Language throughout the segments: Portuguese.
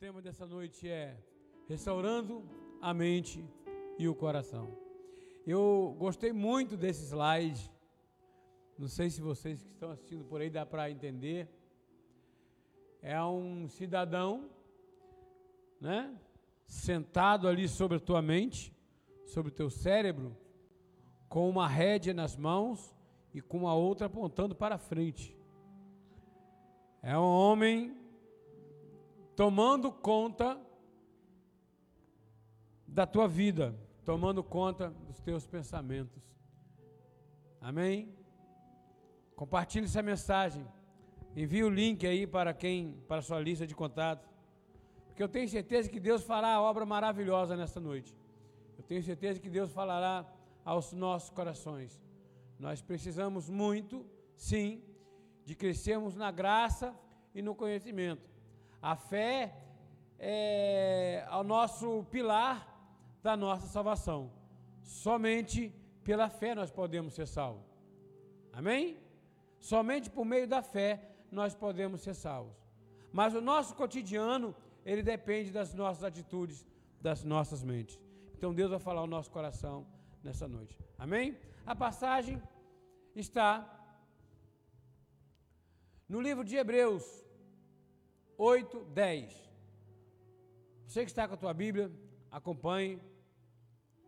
tema dessa noite é Restaurando a Mente e o Coração. Eu gostei muito desse slide. Não sei se vocês que estão assistindo por aí dá para entender. É um cidadão, né? Sentado ali sobre a tua mente, sobre o teu cérebro, com uma rédea nas mãos e com a outra apontando para frente. É um homem tomando conta da tua vida, tomando conta dos teus pensamentos. Amém? Compartilhe essa mensagem. Envie o link aí para quem, para a sua lista de contatos. Porque eu tenho certeza que Deus fará a obra maravilhosa nesta noite. Eu tenho certeza que Deus falará aos nossos corações. Nós precisamos muito, sim, de crescermos na graça e no conhecimento. A fé é o nosso pilar da nossa salvação. Somente pela fé nós podemos ser salvos. Amém? Somente por meio da fé nós podemos ser salvos. Mas o nosso cotidiano, ele depende das nossas atitudes, das nossas mentes. Então Deus vai falar ao nosso coração nessa noite. Amém? A passagem está no livro de Hebreus, 8, 10. Você que está com a tua Bíblia, acompanhe.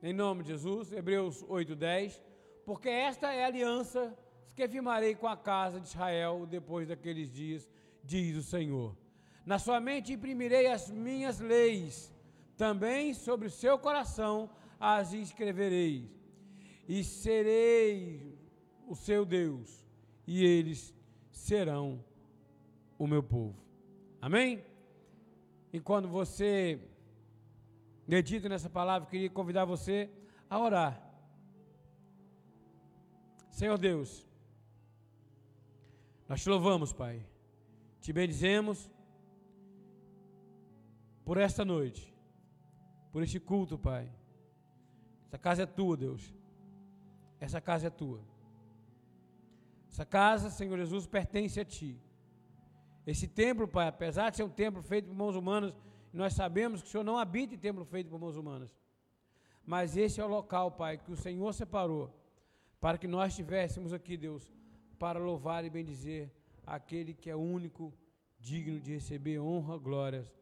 Em nome de Jesus, Hebreus 8, 10. Porque esta é a aliança que firmarei com a casa de Israel depois daqueles dias, diz o Senhor. Na sua mente imprimirei as minhas leis, também sobre o seu coração as escreverei, e serei o seu Deus, e eles serão o meu povo. Amém? E quando você medita nessa palavra, eu queria convidar você a orar. Senhor Deus, nós te louvamos, Pai. Te bendizemos por esta noite, por este culto, Pai. Essa casa é tua, Deus. Essa casa é tua. Essa casa, Senhor Jesus, pertence a Ti. Esse templo, Pai, apesar de ser um templo feito por mãos humanas, nós sabemos que o Senhor não habita em templo feito por mãos humanas. Mas esse é o local, Pai, que o Senhor separou para que nós estivéssemos aqui, Deus, para louvar e bendizer aquele que é único, digno de receber honra, glórias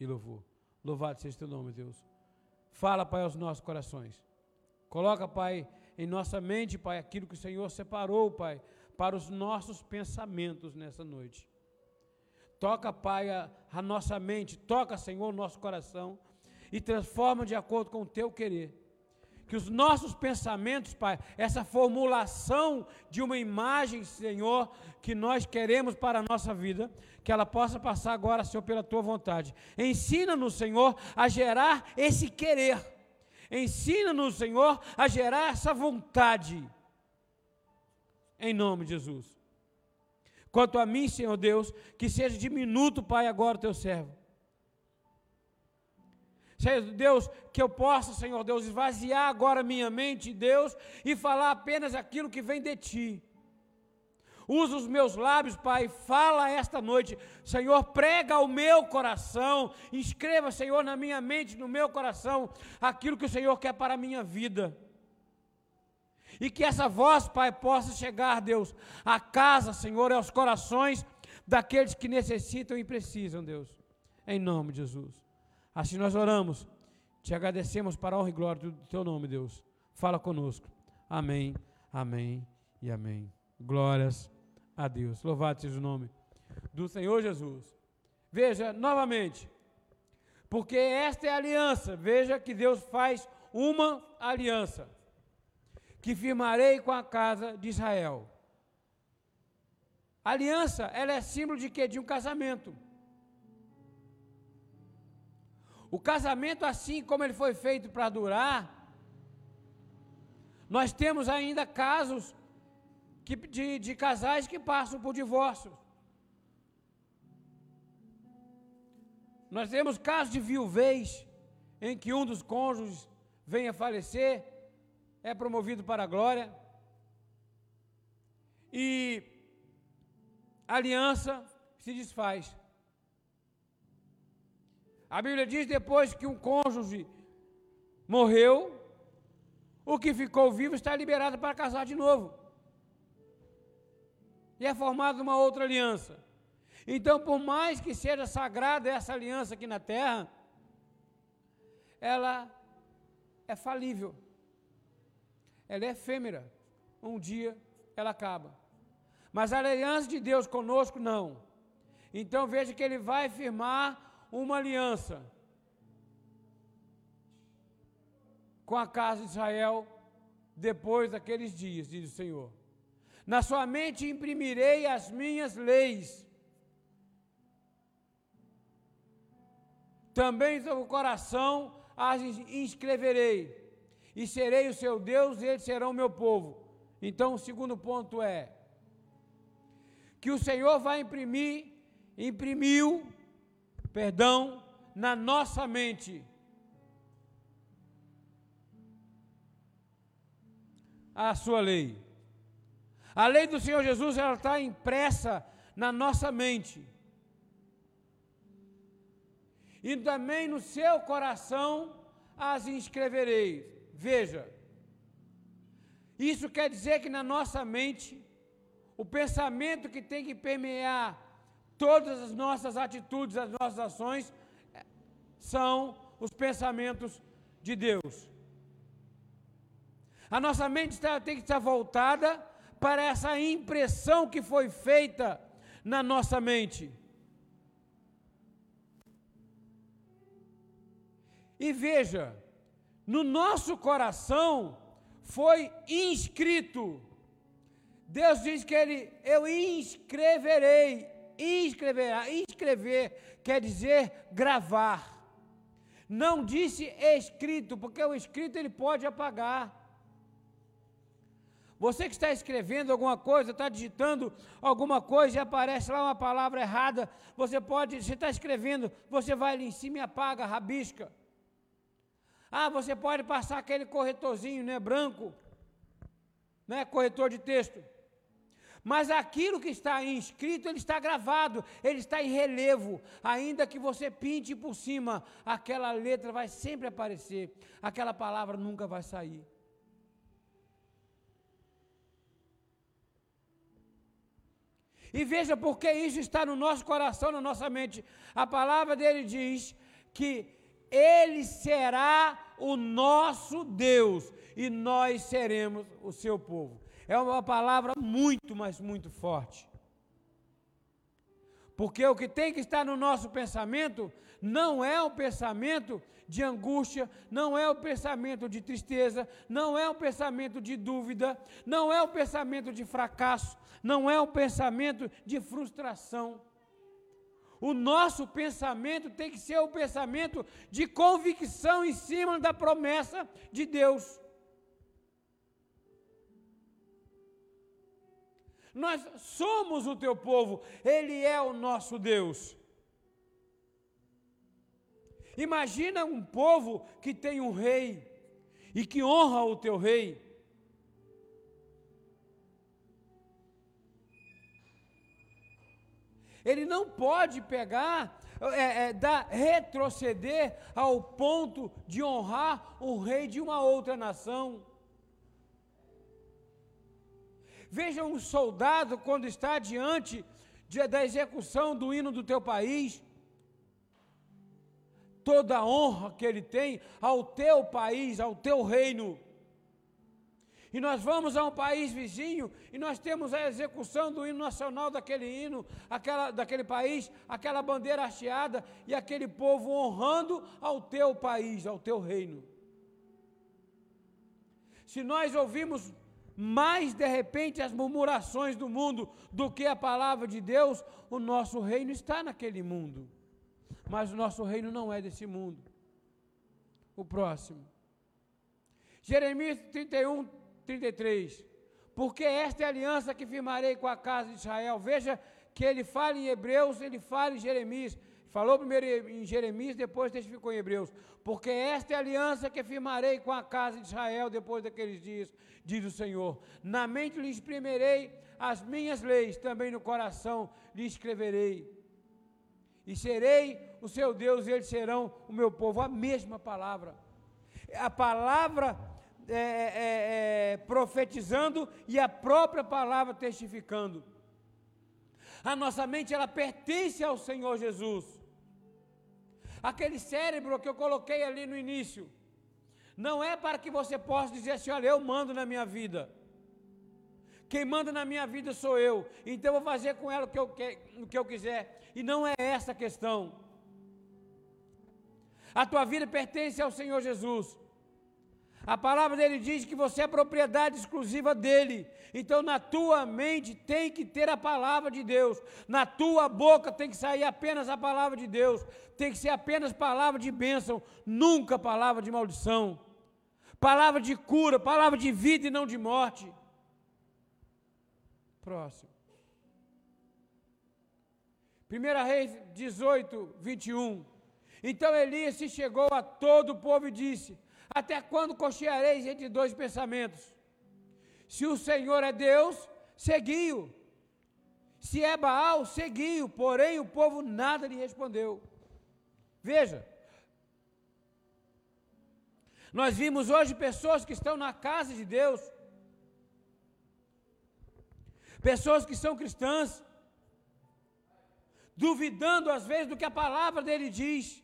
e louvor. Louvado seja o teu nome, Deus. Fala, Pai, aos nossos corações. Coloca, Pai, em nossa mente, Pai, aquilo que o Senhor separou, Pai, para os nossos pensamentos nessa noite. Toca, Pai, a, a nossa mente, toca, Senhor, o nosso coração e transforma de acordo com o teu querer. Que os nossos pensamentos, Pai, essa formulação de uma imagem, Senhor, que nós queremos para a nossa vida, que ela possa passar agora, Senhor, pela tua vontade. Ensina-nos, Senhor, a gerar esse querer. Ensina-nos, Senhor, a gerar essa vontade. Em nome de Jesus. Quanto a mim, Senhor Deus, que seja diminuto, Pai, agora o teu servo. Senhor Deus, que eu possa, Senhor Deus, esvaziar agora minha mente, Deus, e falar apenas aquilo que vem de Ti. Usa os meus lábios, Pai, fala esta noite. Senhor, prega o meu coração. Escreva, Senhor, na minha mente, no meu coração, aquilo que o Senhor quer para a minha vida. E que essa voz, Pai, possa chegar, Deus, à casa, Senhor, aos corações daqueles que necessitam e precisam, Deus. Em nome de Jesus. Assim nós oramos. Te agradecemos para a honra e glória do teu nome, Deus. Fala conosco. Amém, amém e amém. Glórias a Deus. Louvado seja o nome do Senhor Jesus. Veja novamente, porque esta é a aliança. Veja que Deus faz uma aliança que firmarei com a casa de Israel. A aliança, ela é símbolo de quê? De um casamento. O casamento, assim como ele foi feito para durar, nós temos ainda casos que, de, de casais que passam por divórcio. Nós temos casos de viuvez, em que um dos cônjuges vem a falecer é promovido para a glória. E a aliança se desfaz. A Bíblia diz depois que um cônjuge morreu, o que ficou vivo está liberado para casar de novo. E é formada uma outra aliança. Então, por mais que seja sagrada essa aliança aqui na terra, ela é falível. Ela é efêmera. Um dia ela acaba. Mas a aliança de Deus conosco não. Então veja que ele vai firmar uma aliança com a casa de Israel depois daqueles dias, diz o Senhor. Na sua mente imprimirei as minhas leis. Também no seu coração as inscreverei. E serei o seu Deus e eles serão meu povo. Então, o segundo ponto é que o Senhor vai imprimir, imprimiu, perdão, na nossa mente a sua lei. A lei do Senhor Jesus ela está impressa na nossa mente. E também no seu coração as inscreverei. Veja, isso quer dizer que na nossa mente, o pensamento que tem que permear todas as nossas atitudes, as nossas ações, são os pensamentos de Deus. A nossa mente tem que estar voltada para essa impressão que foi feita na nossa mente. E veja, no nosso coração foi inscrito. Deus diz que ele, eu inscreverei, inscreverá, inscrever quer dizer gravar. Não disse escrito, porque o escrito ele pode apagar. Você que está escrevendo alguma coisa, está digitando alguma coisa e aparece lá uma palavra errada, você pode, você está escrevendo, você vai ali em cima e apaga, rabisca. Ah, você pode passar aquele corretorzinho, né, branco, né, corretor de texto. Mas aquilo que está inscrito, ele está gravado, ele está em relevo. Ainda que você pinte por cima, aquela letra vai sempre aparecer, aquela palavra nunca vai sair. E veja porque isso está no nosso coração, na nossa mente. A palavra dele diz que ele será o nosso Deus e nós seremos o seu povo. É uma palavra muito, mas muito forte. Porque o que tem que estar no nosso pensamento não é um pensamento de angústia, não é um pensamento de tristeza, não é um pensamento de dúvida, não é um pensamento de fracasso, não é um pensamento de frustração o nosso pensamento tem que ser o pensamento de convicção em cima da promessa de Deus. Nós somos o teu povo, Ele é o nosso Deus. Imagina um povo que tem um rei e que honra o teu rei. Ele não pode pegar, é, é, dar, retroceder ao ponto de honrar o rei de uma outra nação. Veja um soldado quando está diante de, da execução do hino do teu país, toda a honra que ele tem ao teu país, ao teu reino e nós vamos a um país vizinho e nós temos a execução do hino nacional daquele hino, aquela, daquele país, aquela bandeira hasteada e aquele povo honrando ao teu país, ao teu reino. Se nós ouvimos mais de repente as murmurações do mundo do que a palavra de Deus, o nosso reino está naquele mundo. Mas o nosso reino não é desse mundo. O próximo. Jeremias 31, 33. Porque esta é a aliança que firmarei com a casa de Israel. Veja que ele fala em Hebreus, ele fala em Jeremias. Falou primeiro em Jeremias, depois testificou em Hebreus. Porque esta é a aliança que firmarei com a casa de Israel depois daqueles dias, diz o Senhor. Na mente lhe exprimirei as minhas leis, também no coração lhe escreverei. E serei o seu Deus e eles serão o meu povo. A mesma palavra. A palavra é, é, é, profetizando e a própria palavra testificando. A nossa mente ela pertence ao Senhor Jesus. Aquele cérebro que eu coloquei ali no início, não é para que você possa dizer assim: olha, eu mando na minha vida. Quem manda na minha vida sou eu. Então eu vou fazer com ela o que eu, o que eu quiser. E não é essa a questão. A tua vida pertence ao Senhor Jesus. A palavra dele diz que você é propriedade exclusiva dele. Então, na tua mente tem que ter a palavra de Deus. Na tua boca tem que sair apenas a palavra de Deus. Tem que ser apenas palavra de bênção, nunca palavra de maldição. Palavra de cura, palavra de vida e não de morte. Próximo. 1 Reis 18, 21. Então Elias se chegou a todo o povo e disse: Até quando cocheareis entre dois pensamentos? Se o Senhor é Deus, segui-o. Se é Baal, segui-o. Porém, o povo nada lhe respondeu. Veja, nós vimos hoje pessoas que estão na casa de Deus, pessoas que são cristãs, duvidando às vezes do que a palavra dele diz.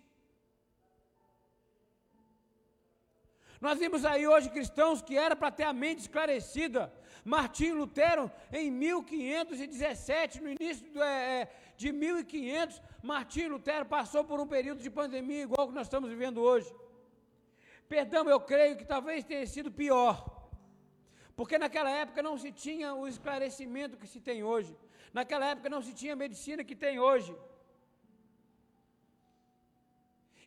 Nós vimos aí hoje cristãos que era para ter a mente esclarecida. Martim Lutero, em 1517, no início do, é, é de 1500, Martim Lutero passou por um período de pandemia igual que nós estamos vivendo hoje. Perdão, eu creio que talvez tenha sido pior. Porque naquela época não se tinha o esclarecimento que se tem hoje. Naquela época não se tinha a medicina que tem hoje.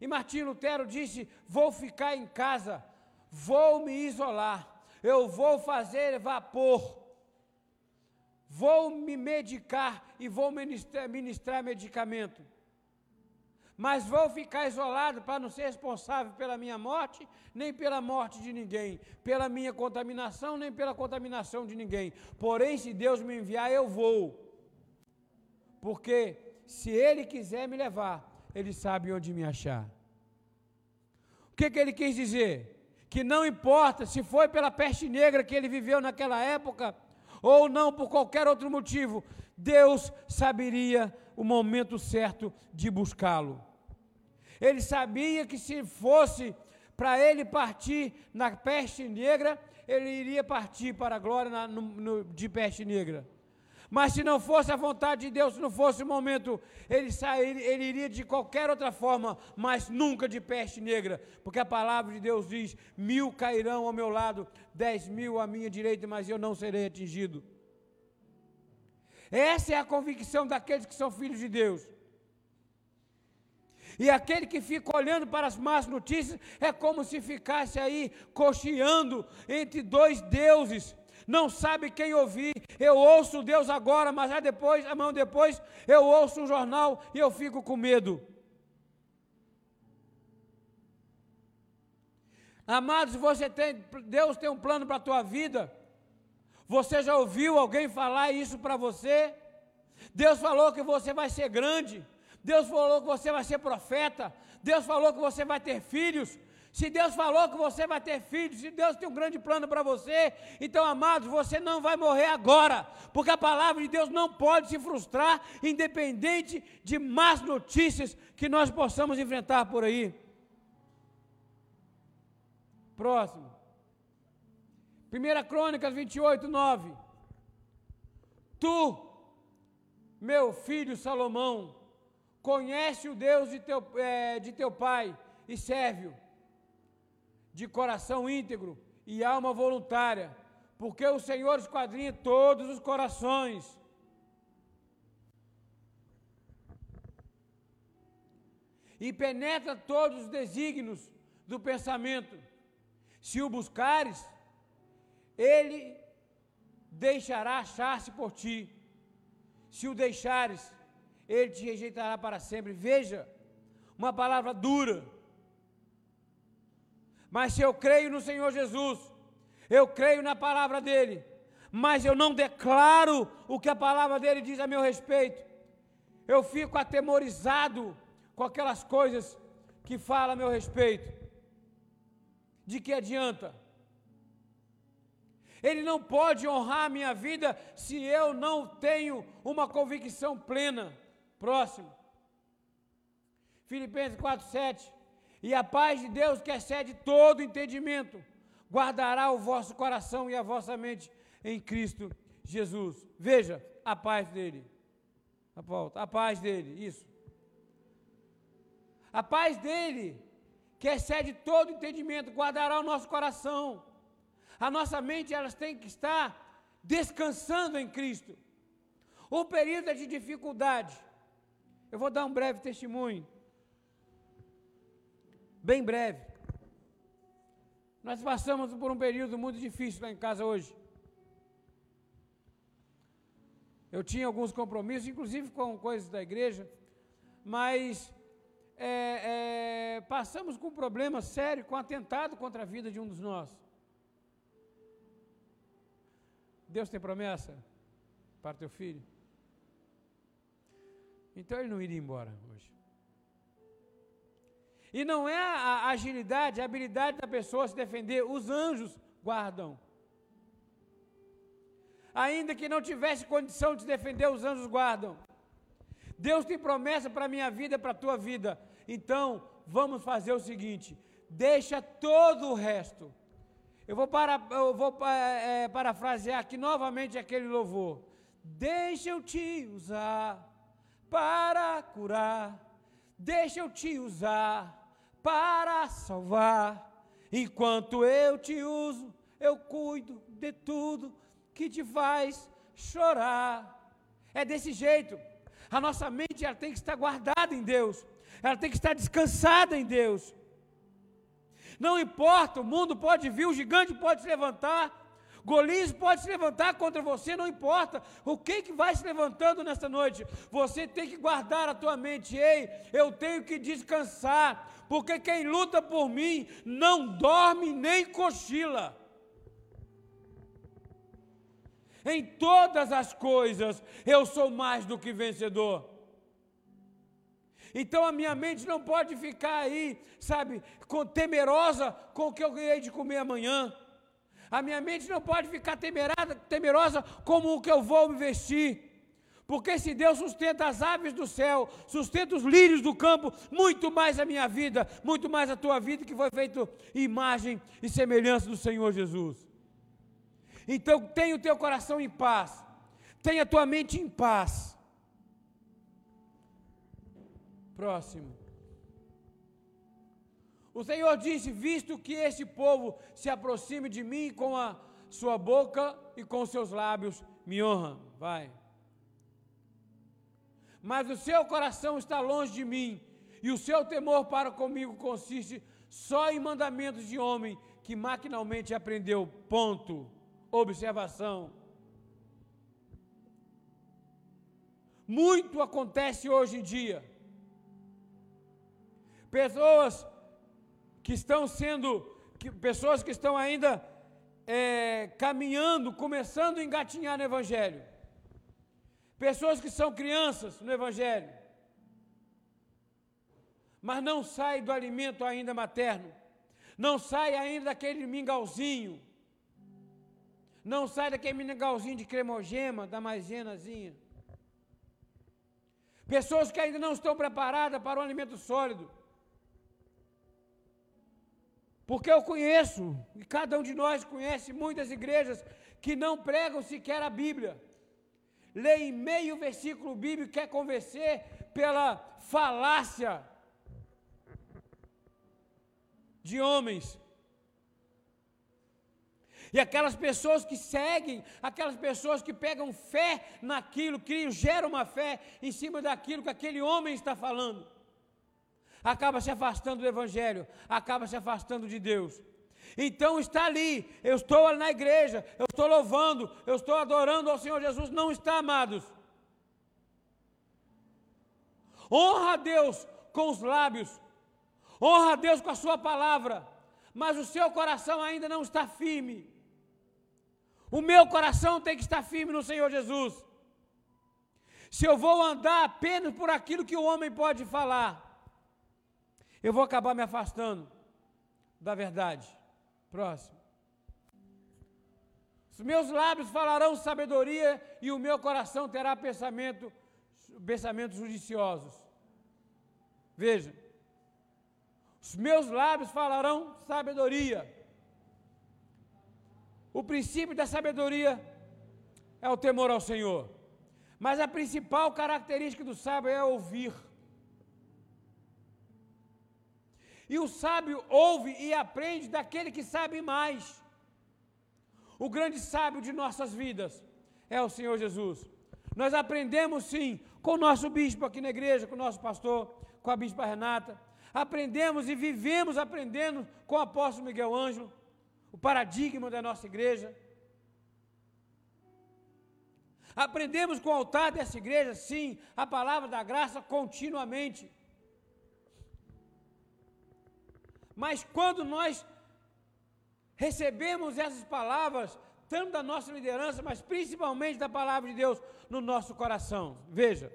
E Martim Lutero disse: Vou ficar em casa, vou me isolar, eu vou fazer vapor, vou me medicar e vou ministrar, ministrar medicamento mas vou ficar isolado para não ser responsável pela minha morte, nem pela morte de ninguém, pela minha contaminação, nem pela contaminação de ninguém. Porém, se Deus me enviar, eu vou. Porque se Ele quiser me levar, Ele sabe onde me achar. O que, que ele quis dizer? Que não importa se foi pela peste negra que ele viveu naquela época, ou não por qualquer outro motivo, Deus saberia o momento certo de buscá-lo. Ele sabia que se fosse para ele partir na peste negra, ele iria partir para a glória na, no, no, de peste negra. Mas se não fosse a vontade de Deus, se não fosse o momento, ele, sair, ele iria de qualquer outra forma, mas nunca de peste negra, porque a palavra de Deus diz: mil cairão ao meu lado, dez mil à minha direita, mas eu não serei atingido. Essa é a convicção daqueles que são filhos de Deus. E aquele que fica olhando para as más notícias é como se ficasse aí cocheando entre dois deuses. Não sabe quem ouvir. Eu ouço Deus agora, mas já depois, a mão depois, eu ouço um jornal e eu fico com medo. Amados, você tem, Deus tem um plano para a tua vida. Você já ouviu alguém falar isso para você? Deus falou que você vai ser grande. Deus falou que você vai ser profeta. Deus falou que você vai ter filhos. Se Deus falou que você vai ter filhos, se Deus tem um grande plano para você, então, amados, você não vai morrer agora, porque a palavra de Deus não pode se frustrar, independente de más notícias que nós possamos enfrentar por aí. Próximo. 1 Crônicas 28, 9. Tu, meu filho Salomão, conhece o Deus de teu, é, de teu pai e serve-o de coração íntegro e alma voluntária, porque o Senhor esquadrinha todos os corações. E penetra todos os desígnios do pensamento. Se o buscares, ele deixará achar-se por ti. Se o deixares, ele te rejeitará para sempre. Veja, uma palavra dura. Mas se eu creio no Senhor Jesus, eu creio na palavra dele, mas eu não declaro o que a palavra dele diz a meu respeito, eu fico atemorizado com aquelas coisas que fala a meu respeito. De que adianta? Ele não pode honrar a minha vida se eu não tenho uma convicção plena. Próximo. Filipenses 4, 7. E a paz de Deus, que excede todo entendimento, guardará o vosso coração e a vossa mente em Cristo Jesus. Veja a paz dele. A volta, a paz dele, isso. A paz dele, que excede todo entendimento, guardará o nosso coração. A nossa mente, elas tem que estar descansando em Cristo. O período é de dificuldade. Eu vou dar um breve testemunho. Bem breve. Nós passamos por um período muito difícil lá em casa hoje. Eu tinha alguns compromissos, inclusive com coisas da igreja, mas é, é, passamos com um problema sério, com um atentado contra a vida de um dos nossos. Deus tem promessa para teu filho? Então ele não iria embora hoje. E não é a agilidade, a habilidade da pessoa se defender, os anjos guardam. Ainda que não tivesse condição de se defender, os anjos guardam. Deus tem promessa para a minha vida para a tua vida. Então, vamos fazer o seguinte: deixa todo o resto. Eu vou, para, eu vou é, parafrasear aqui novamente aquele louvor. Deixa eu te usar para curar. Deixa eu te usar para salvar. Enquanto eu te uso, eu cuido de tudo que te faz chorar. É desse jeito. A nossa mente ela tem que estar guardada em Deus. Ela tem que estar descansada em Deus. Não importa, o mundo pode vir, o gigante pode se levantar, Golias pode se levantar contra você, não importa o que, que vai se levantando nesta noite, você tem que guardar a tua mente, ei, eu tenho que descansar, porque quem luta por mim não dorme nem cochila. Em todas as coisas eu sou mais do que vencedor. Então a minha mente não pode ficar aí, sabe, com, temerosa com o que eu ganhei de comer amanhã. A minha mente não pode ficar temerada, temerosa como o que eu vou me vestir. Porque se Deus sustenta as aves do céu, sustenta os lírios do campo, muito mais a minha vida, muito mais a tua vida, que foi feito imagem e semelhança do Senhor Jesus. Então tenha o teu coração em paz, tenha a tua mente em paz. Próximo. O Senhor disse: Visto que este povo se aproxime de mim com a sua boca e com seus lábios, me honra. Vai. Mas o seu coração está longe de mim, e o seu temor para comigo consiste só em mandamentos de homem que maquinalmente aprendeu. Ponto. Observação. Muito acontece hoje em dia. Pessoas que estão sendo, que, pessoas que estão ainda é, caminhando, começando a engatinhar no Evangelho. Pessoas que são crianças no Evangelho, mas não sai do alimento ainda materno, não sai ainda daquele mingauzinho, não sai daquele mingauzinho de cremogema, da maizenazinha. Pessoas que ainda não estão preparadas para o alimento sólido. Porque eu conheço, e cada um de nós conhece muitas igrejas que não pregam sequer a Bíblia. Lê meio versículo bíblico e quer convencer pela falácia de homens. E aquelas pessoas que seguem, aquelas pessoas que pegam fé naquilo, que geram uma fé em cima daquilo que aquele homem está falando acaba se afastando do Evangelho, acaba se afastando de Deus. Então está ali, eu estou ali na igreja, eu estou louvando, eu estou adorando ao Senhor Jesus, não está, amados. Honra a Deus com os lábios, honra a Deus com a sua palavra, mas o seu coração ainda não está firme. O meu coração tem que estar firme no Senhor Jesus. Se eu vou andar apenas por aquilo que o homem pode falar, Eu vou acabar me afastando da verdade. Próximo. Os meus lábios falarão sabedoria e o meu coração terá pensamento, pensamentos judiciosos. Veja. Os meus lábios falarão sabedoria. O princípio da sabedoria é o temor ao Senhor. Mas a principal característica do sábio é ouvir. E o sábio ouve e aprende daquele que sabe mais. O grande sábio de nossas vidas é o Senhor Jesus. Nós aprendemos sim com o nosso bispo aqui na igreja, com o nosso pastor, com a bispa Renata. Aprendemos e vivemos aprendendo com o apóstolo Miguel Ângelo, o paradigma da nossa igreja. Aprendemos com o altar dessa igreja, sim, a palavra da graça continuamente. Mas quando nós recebemos essas palavras, tanto da nossa liderança, mas principalmente da palavra de Deus no nosso coração, veja,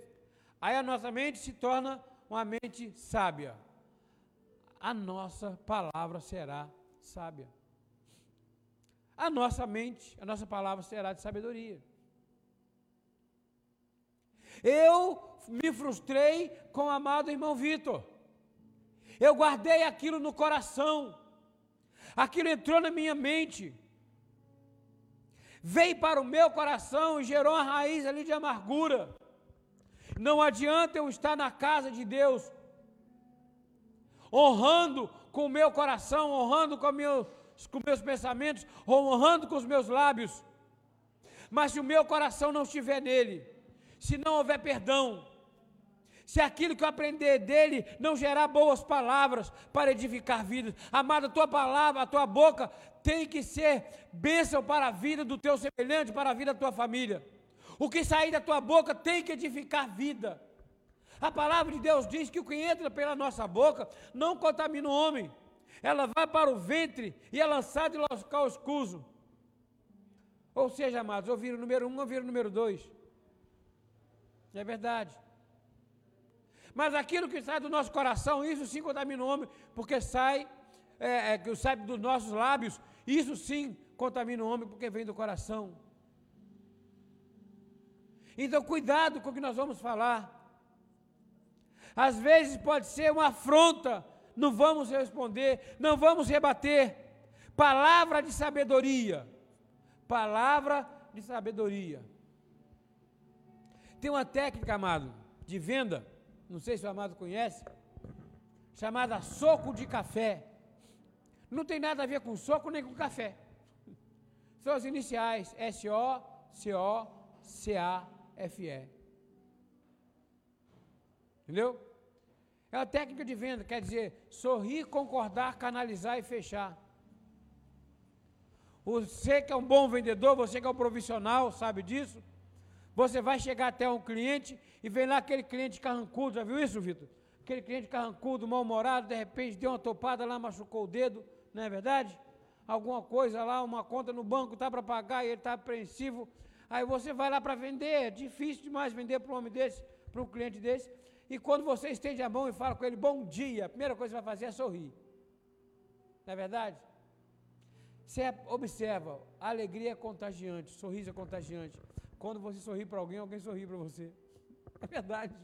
aí a nossa mente se torna uma mente sábia. A nossa palavra será sábia. A nossa mente, a nossa palavra será de sabedoria. Eu me frustrei com o amado irmão Vitor. Eu guardei aquilo no coração. Aquilo entrou na minha mente. Veio para o meu coração e gerou uma raiz ali de amargura. Não adianta eu estar na casa de Deus, honrando com o meu coração, honrando com, meus, com meus pensamentos, honrando com os meus lábios. Mas se o meu coração não estiver nele, se não houver perdão, se aquilo que eu aprender dele não gerar boas palavras para edificar vidas. Amado, a tua palavra, a tua boca tem que ser bênção para a vida do teu semelhante, para a vida da tua família. O que sair da tua boca tem que edificar vida. A palavra de Deus diz que o que entra pela nossa boca não contamina o homem. Ela vai para o ventre e é lançada em local escuso. Ou seja, amados, ouviram o número um, ouviram o número dois. É verdade. Mas aquilo que sai do nosso coração, isso sim contamina o homem, porque sai, é, é, sai dos nossos lábios, isso sim contamina o homem, porque vem do coração. Então, cuidado com o que nós vamos falar. Às vezes pode ser uma afronta, não vamos responder, não vamos rebater. Palavra de sabedoria. Palavra de sabedoria. Tem uma técnica, amado, de venda, não sei se o amado conhece, chamada soco de café. Não tem nada a ver com soco nem com café. São as iniciais S-O-C-O-C-A-F-E. Entendeu? É uma técnica de venda, quer dizer, sorrir, concordar, canalizar e fechar. Você que é um bom vendedor, você que é um profissional, sabe disso? Você vai chegar até um cliente e vem lá aquele cliente carrancudo, já viu isso, Vitor? Aquele cliente carrancudo, mal-humorado, de repente deu uma topada lá, machucou o dedo, não é verdade? Alguma coisa lá, uma conta no banco está para pagar e ele está apreensivo. Aí você vai lá para vender, é difícil demais vender para um homem desse, para um cliente desse. E quando você estende a mão e fala com ele, bom dia, a primeira coisa que vai fazer é sorrir. Não é verdade? Você observa, a alegria é contagiante, o sorriso é contagiante. Quando você sorri para alguém, alguém sorri para você. É verdade.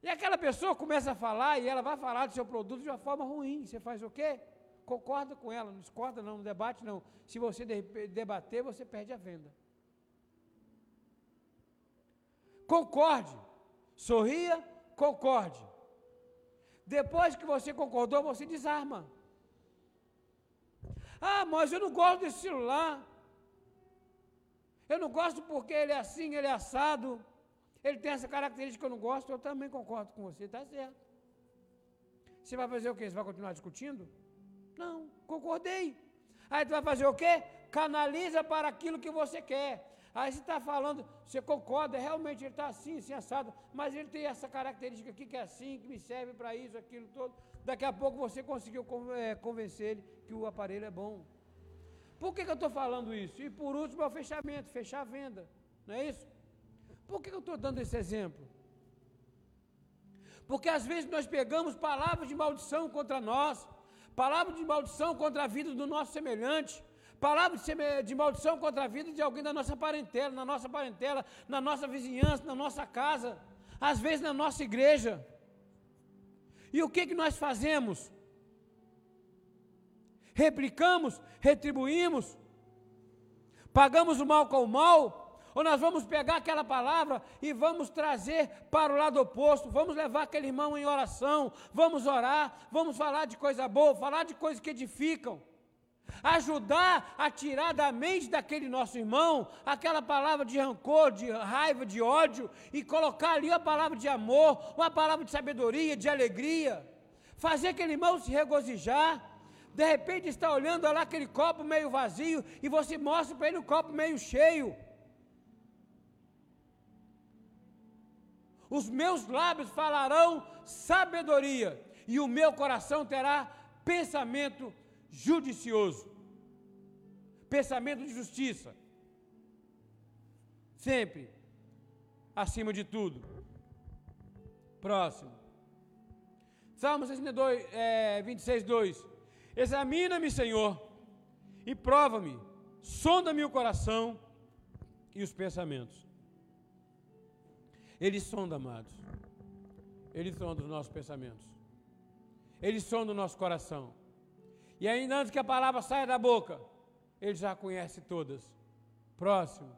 E aquela pessoa começa a falar e ela vai falar do seu produto de uma forma ruim. Você faz o quê? Concorda com ela, não discorda não, não debate não. Se você debater, você perde a venda. Concorde. Sorria, concorde. Depois que você concordou, você desarma. Ah, mas eu não gosto desse celular. Eu não gosto porque ele é assim, ele é assado. Ele tem essa característica que eu não gosto, eu também concordo com você, está certo. Você vai fazer o quê? Você vai continuar discutindo? Não, concordei. Aí tu vai fazer o quê? Canaliza para aquilo que você quer. Aí você está falando, você concorda, realmente ele está assim, assim, assado, mas ele tem essa característica aqui que é assim, que me serve para isso, aquilo todo. Daqui a pouco você conseguiu eh, convencer ele que o aparelho é bom. Por que, que eu estou falando isso? E por último é o fechamento, fechar a venda. Não é isso? Por que, que eu estou dando esse exemplo? Porque às vezes nós pegamos palavras de maldição contra nós, palavras de maldição contra a vida do nosso semelhante, palavras de maldição contra a vida de alguém da nossa parentela, na nossa parentela, na nossa vizinhança, na nossa casa, às vezes na nossa igreja. E o que, que nós fazemos? Replicamos, retribuímos, pagamos o mal com o mal, ou nós vamos pegar aquela palavra e vamos trazer para o lado oposto, vamos levar aquele irmão em oração, vamos orar, vamos falar de coisa boa, falar de coisas que edificam, ajudar a tirar da mente daquele nosso irmão aquela palavra de rancor, de raiva, de ódio e colocar ali a palavra de amor, uma palavra de sabedoria, de alegria, fazer aquele irmão se regozijar. De repente está olhando lá aquele copo meio vazio e você mostra para ele o copo meio cheio. os meus lábios falarão sabedoria, e o meu coração terá pensamento judicioso, pensamento de justiça, sempre, acima de tudo. Próximo. Salmo 62, é, 26, 2. Examina-me, Senhor, e prova-me, sonda-me o coração e os pensamentos ele sonda, amados. Ele sonda os nossos pensamentos. Ele sonda o nosso coração. E ainda antes que a palavra saia da boca, ele já conhece todas. Próximo.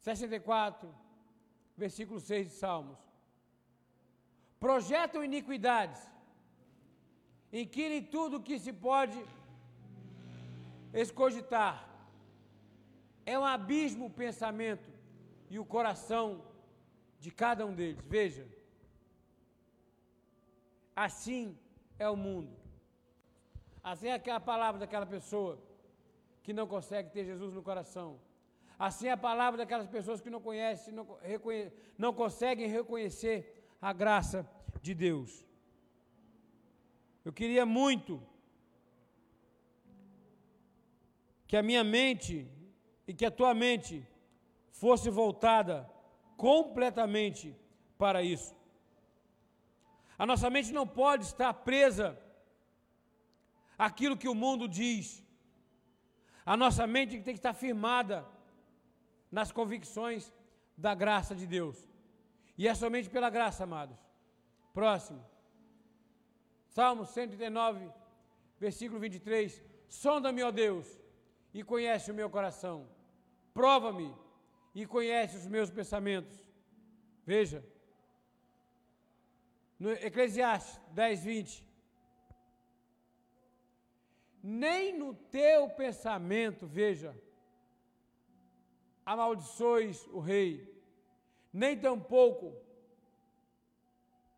64, versículo 6 de Salmos. Projetam iniquidades, inquirem tudo o que se pode escogitar. É um abismo o pensamento e o coração de cada um deles. Veja, assim é o mundo. Assim é a palavra daquela pessoa que não consegue ter Jesus no coração. Assim é a palavra daquelas pessoas que não conhecem, não, reconhe não conseguem reconhecer a graça de Deus. Eu queria muito que a minha mente e que a tua mente fosse voltada completamente para isso. A nossa mente não pode estar presa àquilo que o mundo diz. A nossa mente tem que estar firmada nas convicções da graça de Deus. E é somente pela graça, amados. Próximo. Salmo 139, versículo 23. Sonda-me, ó Deus, e conhece o meu coração. Prova-me e conhece os meus pensamentos. Veja, no Eclesiastes 10, 20. Nem no teu pensamento, veja, amaldiçoes o rei, nem tampouco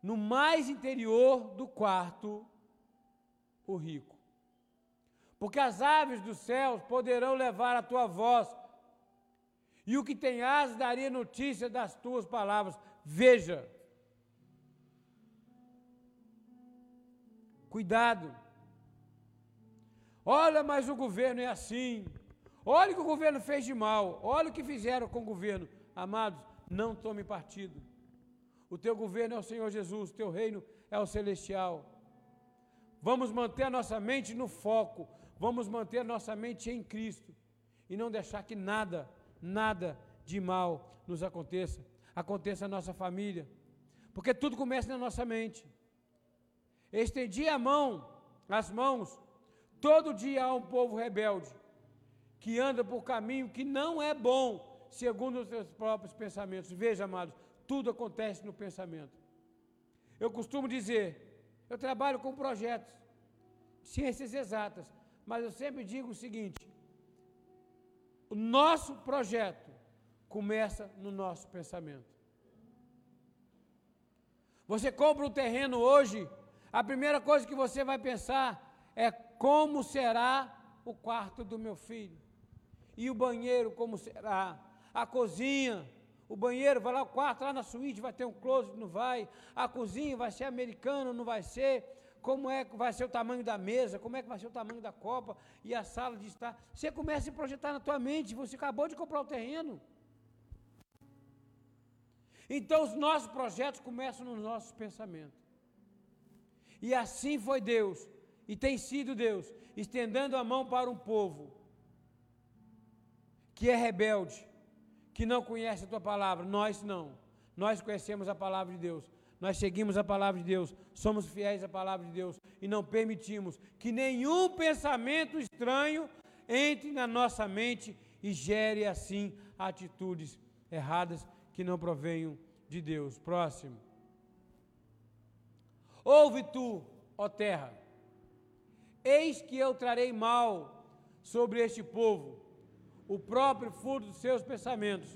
no mais interior do quarto o rico. Porque as aves dos céus poderão levar a tua voz e o que tem asas daria notícia das tuas palavras. Veja. Cuidado. Olha, mas o governo é assim. Olha o que o governo fez de mal. Olha o que fizeram com o governo. Amados, não tome partido. O teu governo é o Senhor Jesus, o teu reino é o celestial. Vamos manter a nossa mente no foco. Vamos manter a nossa mente em Cristo. E não deixar que nada nada de mal nos aconteça, aconteça na nossa família, porque tudo começa na nossa mente. Estendi a mão, as mãos, todo dia há um povo rebelde, que anda por caminho que não é bom, segundo os seus próprios pensamentos. Veja, amados, tudo acontece no pensamento. Eu costumo dizer, eu trabalho com projetos, ciências exatas, mas eu sempre digo o seguinte: o nosso projeto começa no nosso pensamento. Você compra um terreno hoje, a primeira coisa que você vai pensar é como será o quarto do meu filho. E o banheiro, como será? A cozinha, o banheiro, vai lá, o quarto, lá na suíte vai ter um closet, não vai. A cozinha vai ser americana, não vai ser como é que vai ser o tamanho da mesa, como é que vai ser o tamanho da copa e a sala de estar. Você começa a projetar na tua mente, você acabou de comprar o terreno. Então os nossos projetos começam nos nossos pensamentos. E assim foi Deus, e tem sido Deus, estendendo a mão para um povo que é rebelde, que não conhece a tua palavra. Nós não. Nós conhecemos a palavra de Deus. Nós seguimos a palavra de Deus, somos fiéis à palavra de Deus e não permitimos que nenhum pensamento estranho entre na nossa mente e gere assim atitudes erradas que não provenham de Deus. Próximo. Ouve tu, ó terra, eis que eu trarei mal sobre este povo, o próprio fruto dos seus pensamentos,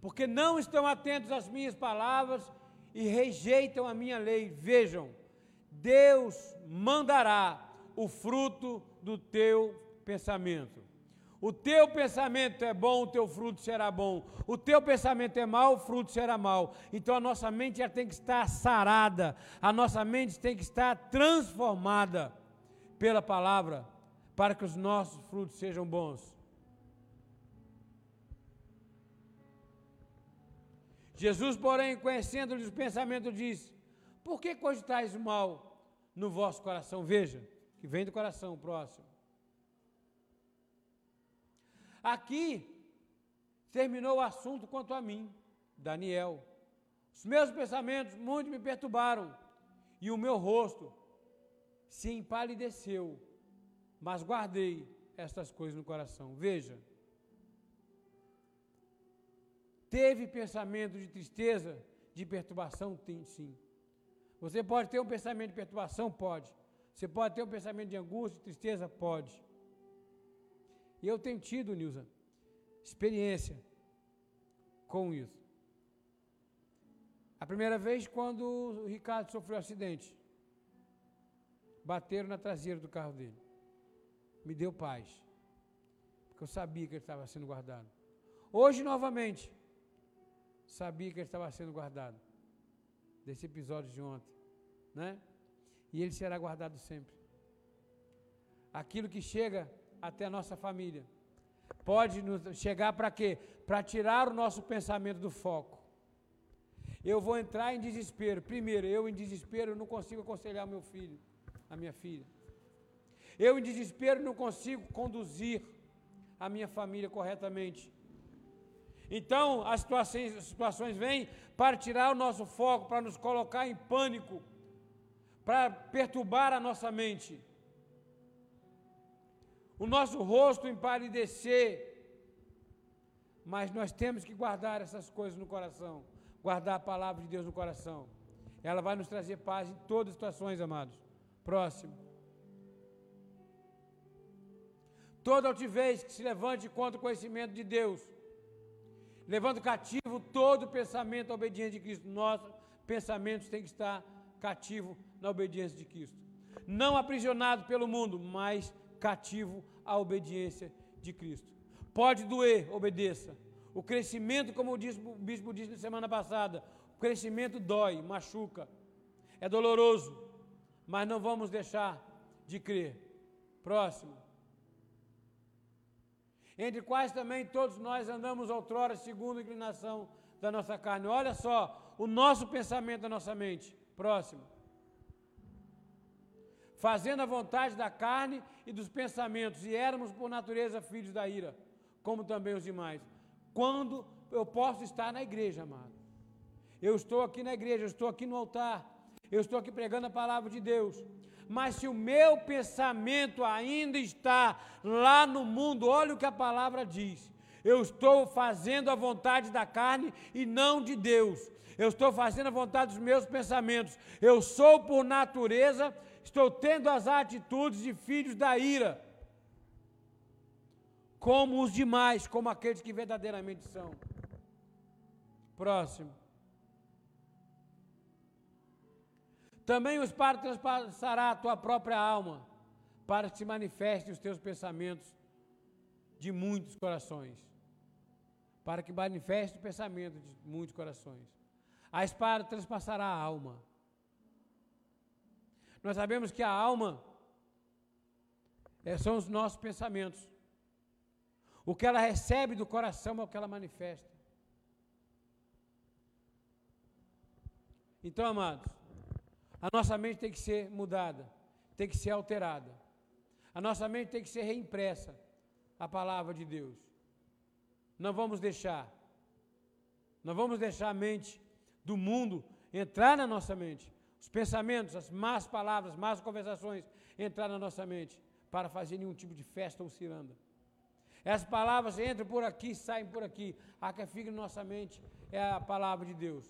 porque não estão atentos às minhas palavras e rejeitam a minha lei. Vejam, Deus mandará o fruto do teu pensamento. O teu pensamento é bom, o teu fruto será bom. O teu pensamento é mau, o fruto será mau. Então a nossa mente já tem que estar sarada, a nossa mente tem que estar transformada pela palavra, para que os nossos frutos sejam bons. Jesus, porém, conhecendo-lhes o pensamento, disse: Por que cogitais mal no vosso coração? Veja, que vem do coração, próximo. Aqui terminou o assunto quanto a mim, Daniel. Os meus pensamentos muito me perturbaram e o meu rosto se empalideceu, mas guardei estas coisas no coração. Veja, teve pensamento de tristeza, de perturbação? Tem sim. Você pode ter um pensamento de perturbação? Pode. Você pode ter um pensamento de angústia, de tristeza? Pode. E eu tenho tido, Nilza, experiência com isso. A primeira vez quando o Ricardo sofreu um acidente. Bateram na traseira do carro dele. Me deu paz. Porque eu sabia que ele estava sendo guardado. Hoje, novamente, sabia que ele estava sendo guardado. Desse episódio de ontem. Né? E ele será guardado sempre. Aquilo que chega até a nossa família. Pode chegar para quê? Para tirar o nosso pensamento do foco. Eu vou entrar em desespero. Primeiro, eu em desespero não consigo aconselhar meu filho, a minha filha. Eu em desespero não consigo conduzir a minha família corretamente. Então, as situações, as situações vêm para tirar o nosso foco, para nos colocar em pânico, para perturbar a nossa mente o nosso rosto empalidecer. Mas nós temos que guardar essas coisas no coração, guardar a palavra de Deus no coração. Ela vai nos trazer paz em todas as situações, amados. Próximo. Toda altivez que se levante contra o conhecimento de Deus, levando cativo todo pensamento à obediência de Cristo. Nossos pensamentos têm que estar cativo na obediência de Cristo. Não aprisionado pelo mundo, mas cativo à obediência de Cristo. Pode doer, obedeça. O crescimento, como o bispo disse na semana passada, o crescimento dói, machuca, é doloroso, mas não vamos deixar de crer. Próximo. Entre quais também todos nós andamos outrora segundo a inclinação da nossa carne. Olha só, o nosso pensamento da nossa mente. Próximo fazendo a vontade da carne e dos pensamentos, e éramos por natureza filhos da ira, como também os demais. Quando eu posso estar na igreja, amado? Eu estou aqui na igreja, eu estou aqui no altar, eu estou aqui pregando a palavra de Deus. Mas se o meu pensamento ainda está lá no mundo, olha o que a palavra diz. Eu estou fazendo a vontade da carne e não de Deus. Eu estou fazendo a vontade dos meus pensamentos. Eu sou por natureza estou tendo as atitudes de filhos da ira, como os demais, como aqueles que verdadeiramente são. Próximo. Também o Espírito transpassará a tua própria alma, para que se manifestem os teus pensamentos de muitos corações. Para que manifeste o pensamento de muitos corações. A espada transpassará a alma nós sabemos que a alma é, são os nossos pensamentos. O que ela recebe do coração é o que ela manifesta. Então, amados, a nossa mente tem que ser mudada, tem que ser alterada. A nossa mente tem que ser reimpressa a palavra de Deus. Não vamos deixar, não vamos deixar a mente do mundo entrar na nossa mente. Os pensamentos, as más palavras, más conversações entrar na nossa mente para fazer nenhum tipo de festa ou ciranda. Essas palavras entram por aqui, saem por aqui. A que fica na nossa mente é a palavra de Deus.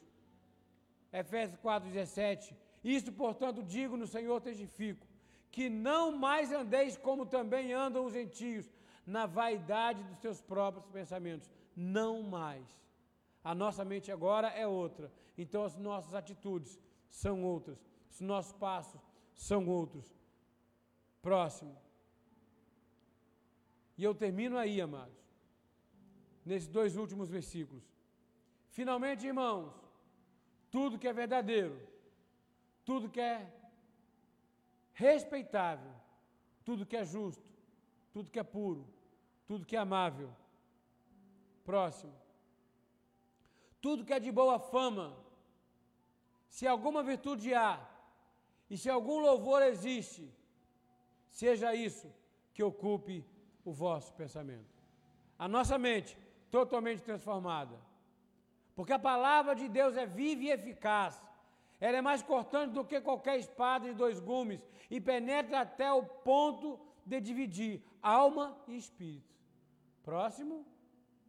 Efésios 4,17. Isto, portanto, digo no Senhor testifico, que não mais andeis como também andam os gentios, na vaidade dos seus próprios pensamentos. Não mais. A nossa mente agora é outra. Então as nossas atitudes são outras. Os nossos passos são outros. Próximo. E eu termino aí, amados, nesses dois últimos versículos. Finalmente, irmãos, tudo que é verdadeiro, tudo que é respeitável, tudo que é justo, tudo que é puro, tudo que é amável. Próximo. Tudo que é de boa fama, se alguma virtude há, e se algum louvor existe, seja isso que ocupe o vosso pensamento. A nossa mente totalmente transformada. Porque a palavra de Deus é viva e eficaz. Ela é mais cortante do que qualquer espada de dois gumes e penetra até o ponto de dividir alma e espírito. Próximo,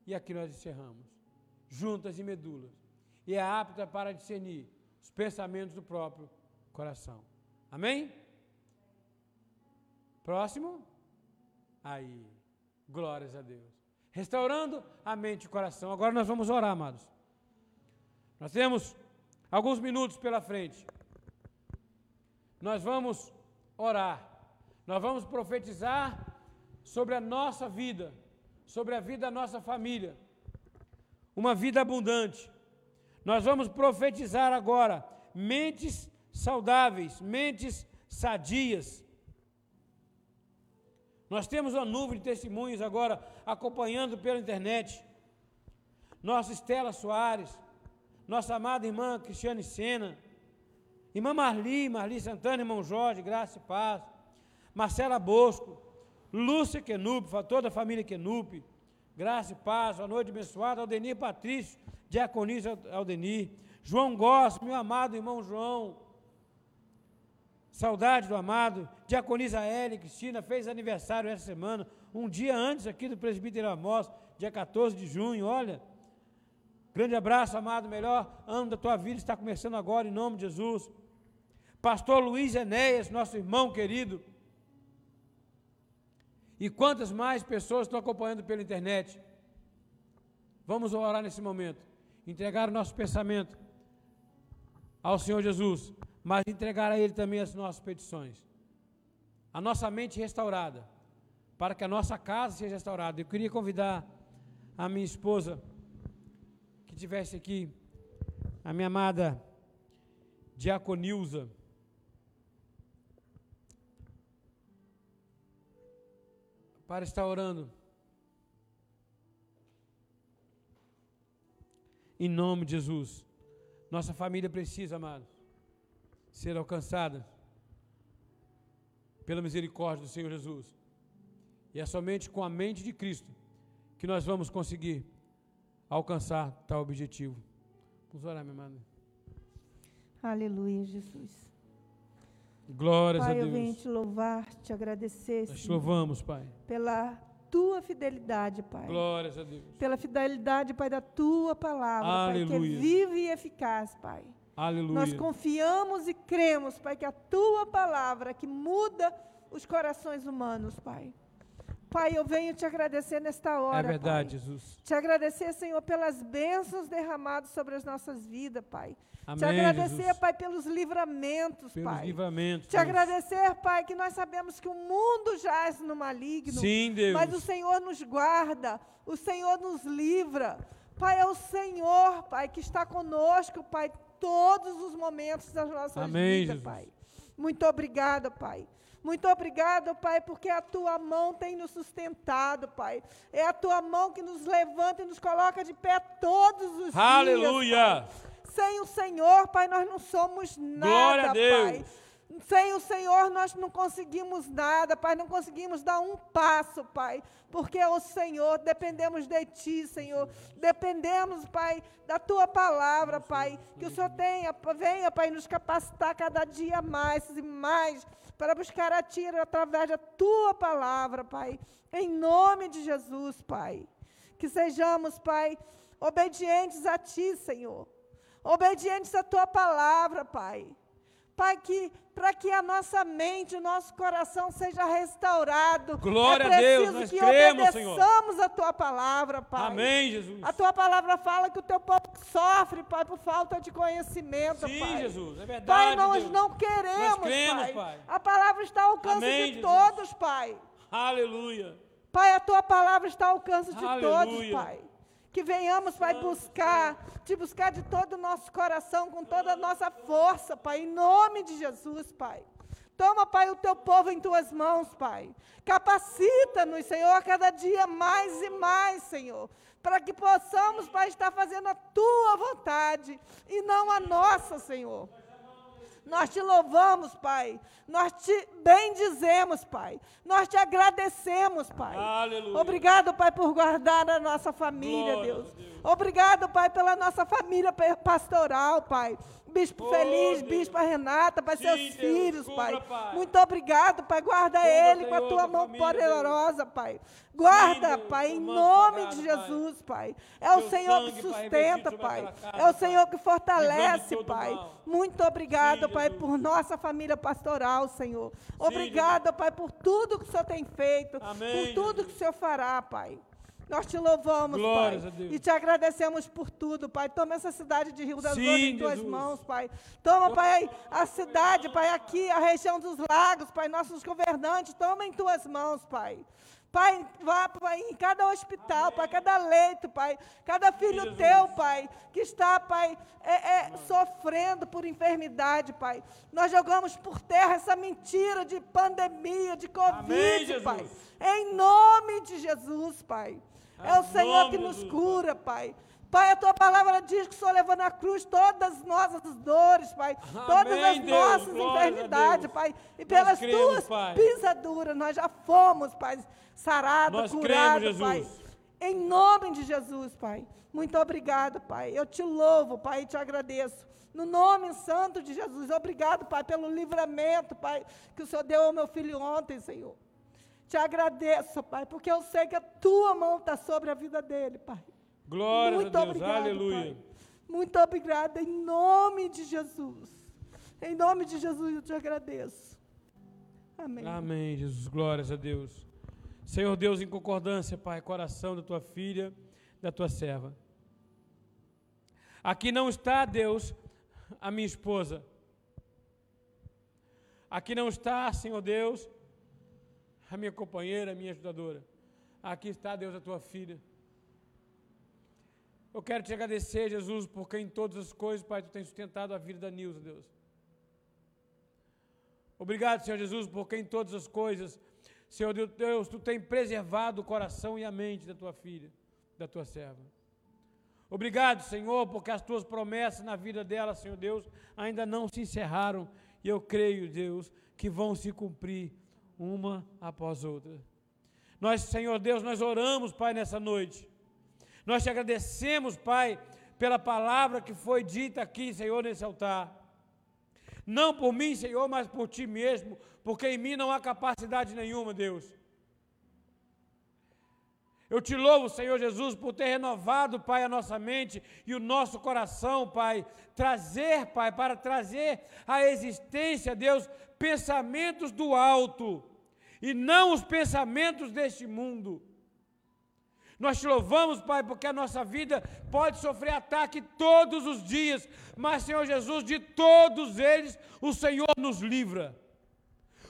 e aqui nós encerramos. Juntas e medulas. E é apta para discernir os pensamentos do próprio coração. Amém? Próximo. Aí, glórias a Deus. Restaurando a mente e o coração. Agora nós vamos orar, amados. Nós temos alguns minutos pela frente. Nós vamos orar. Nós vamos profetizar sobre a nossa vida, sobre a vida da nossa família. Uma vida abundante. Nós vamos profetizar agora mentes saudáveis, mentes sadias, nós temos uma nuvem de testemunhos agora acompanhando pela internet. Nossa Estela Soares, nossa amada irmã Cristiane Sena, irmã Marli, Marli Santana, irmão Jorge, graça e paz, Marcela Bosco, Lúcia Quenupe, toda a família Quenupe, graça e paz, a noite abençoada, Aldenir Patrício, Diaconisa Aldenir, João Goss, meu amado irmão João, Saudade do amado. Diaconisa Ellen Cristina fez aniversário essa semana, um dia antes aqui do presbítero Amós, dia 14 de junho. Olha, grande abraço, amado. Melhor ano da tua vida está começando agora, em nome de Jesus. Pastor Luiz Enéas, nosso irmão querido. E quantas mais pessoas estão acompanhando pela internet. Vamos orar nesse momento. Entregar o nosso pensamento ao Senhor Jesus mas entregar a Ele também as nossas petições. A nossa mente restaurada, para que a nossa casa seja restaurada. Eu queria convidar a minha esposa, tivesse aqui, a minha amada Diaconilza, para estar orando. Em nome de Jesus. Nossa família precisa, amados ser alcançada pela misericórdia do Senhor Jesus. E é somente com a mente de Cristo que nós vamos conseguir alcançar tal objetivo. Vamos orar, minha amada. Aleluia, Jesus. Glórias pai, a Deus. Pai, eu venho te louvar, te agradecer. Nós te louvamos, Pai. Pela tua fidelidade, Pai. Glórias a Deus. Pela fidelidade, Pai, da tua palavra, Aleluia. Pai, que é viva e eficaz, Pai. Aleluia. Nós confiamos e cremos, Pai, que a tua palavra que muda os corações humanos, Pai. Pai, eu venho te agradecer nesta hora. É verdade, pai. Jesus. Te agradecer, Senhor, pelas bênçãos derramadas sobre as nossas vidas, Pai. Amém, te agradecer, Jesus. Pai, pelos livramentos, pelos Pai. livramentos. Te Deus. agradecer, Pai, que nós sabemos que o mundo jaz no maligno. Sim, Deus. Mas o Senhor nos guarda, o Senhor nos livra. Pai, é o Senhor, Pai, que está conosco, Pai, todos os momentos das nossas Amém, vidas, Jesus. Pai. Muito obrigada, Pai. Muito obrigada, Pai, porque a tua mão tem nos sustentado, Pai. É a tua mão que nos levanta e nos coloca de pé todos os Aleluia. dias. Pai. Sem o Senhor, Pai, nós não somos Glória a nada, Deus. Pai. Sem o Senhor nós não conseguimos nada, Pai, não conseguimos dar um passo, Pai, porque é o Senhor, dependemos de Ti, Senhor, dependemos, Pai, da Tua palavra, Pai, que o Senhor tenha, venha, Pai, nos capacitar cada dia mais e mais para buscar a Ti através da Tua palavra, Pai, em nome de Jesus, Pai, que sejamos, Pai, obedientes a Ti, Senhor, obedientes à Tua palavra, Pai. Pai, que para que a nossa mente, o nosso coração seja restaurado. Glória é a Deus, nós que cremos, obedeçamos a tua palavra, Pai. Amém, Jesus. A tua palavra fala que o teu povo sofre, Pai, por falta de conhecimento, Sim, Pai. Jesus, é verdade. Pai, nós Deus. não queremos, Nós cremos, pai. Pai. A palavra está ao alcance Amém, de Jesus. todos, Pai. Aleluia. Pai, a tua palavra está ao alcance de Aleluia. todos, Pai. Que venhamos, Pai, buscar, te buscar de todo o nosso coração, com toda a nossa força, Pai, em nome de Jesus, Pai. Toma, Pai, o teu povo em tuas mãos, Pai. Capacita-nos, Senhor, cada dia mais e mais, Senhor. Para que possamos, Pai, estar fazendo a tua vontade e não a nossa, Senhor. Nós te louvamos, Pai. Nós te bendizemos, Pai. Nós te agradecemos, Pai. Aleluia. Obrigado, Pai, por guardar a nossa família, Deus. Deus. Obrigado, Pai, pela nossa família pastoral, Pai. Bispo Oh, Feliz, Deus. Bispo Renata, Sim, seus Deus, filhos, pai. Pai. Muito obrigado, Pai. Guarda ele com a tua mão família, poderosa, Pai. Guarda, Deus, Pai, em nome sagrada, de. Jesus, Pai. É o Senhor sangue, que sustenta, Pai. casa, É o. Senhor que fortalece, Pai. mal. Muito obrigado, Sim, Pai, por nossa família pastoral, Senhor. Obrigado, Pai, por tudo que o Senhor tem feito, Amém, por tudo que o Senhor fará, Pai. Nós te louvamos, Glórias Pai. a Deus. E te agradecemos por tudo, Pai. Toma essa cidade de Rio das Sim, Ostras em tuas Jesus. mãos, Pai. Toma, Pai, a cidade, Pai, aqui, a região dos lagos, Pai, nossos governantes, toma em tuas mãos, Pai. Pai, vá pai, em cada hospital, Pai, cada leito, Pai, cada filho Jesus. teu, Pai, que está, Pai, é, é, sofrendo por enfermidade, Pai. Nós jogamos por terra essa mentira de pandemia, de Covid, Amém. Pai. Em nome de Jesus, Pai. É o Senhor que nos cura, Pai. Pai, a tua palavra diz que o Senhor levou na cruz todas as nossas dores, Pai. Todas Amém, as Deus. nossas enfermidades. Pai. E Nós pelas cremos, tuas Pai. pisaduras, nós já fomos, Pai, sarados, curados, Pai. Em nome de Jesus, Pai. Muito obrigado, Pai. Eu te louvo, Pai, e te agradeço. No nome santo de Jesus. Obrigado, Pai, pelo livramento, Pai, que o Senhor deu ao meu filho ontem, Senhor. Te agradeço, Pai, porque eu sei que a tua mão está sobre a vida dele, Pai. Glórias Muito a Deus. obrigado, Aleluia. Pai. Muito obrigada, em nome de Jesus. Em nome de Jesus eu te agradeço. Amém. Amém, Jesus. Glórias a Deus. Senhor Deus, em concordância, Pai, coração da tua filha, da tua serva. Aqui não está, Deus, a minha esposa. Aqui não está, Senhor Deus, a minha companheira, a minha ajudadora. Aqui está, Deus, a tua filha. Eu quero te agradecer, Jesus, porque em todas as coisas, Pai, tu tens sustentado a vida da Nilza, Deus. Obrigado, Senhor Jesus, porque em todas as coisas, Senhor Deus, tu tem preservado o coração e a mente da tua filha, da tua serva. Obrigado, Senhor, porque as tuas promessas na vida dela, Senhor Deus, ainda não se encerraram. E eu creio, Deus, que vão se cumprir uma após outra. Nós, Senhor Deus, nós oramos, Pai, nessa noite. Nós te agradecemos, Pai, pela palavra que foi dita aqui, Senhor, nesse altar. Não por mim, Senhor, mas por ti mesmo, porque em mim não há capacidade nenhuma, Deus. Eu te louvo, Senhor Jesus, por ter renovado, Pai, a nossa mente e o nosso coração, Pai. Trazer, Pai, para trazer à existência, Deus, pensamentos do alto e não os pensamentos deste mundo. Nós te louvamos, Pai, porque a nossa vida pode sofrer ataque todos os dias, mas, Senhor Jesus, de todos eles o Senhor nos livra.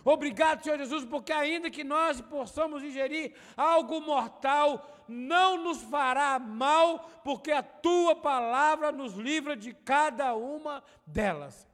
Obrigado, Senhor Jesus, porque ainda que nós possamos ingerir algo mortal, não nos fará mal, porque a tua palavra nos livra de cada uma delas.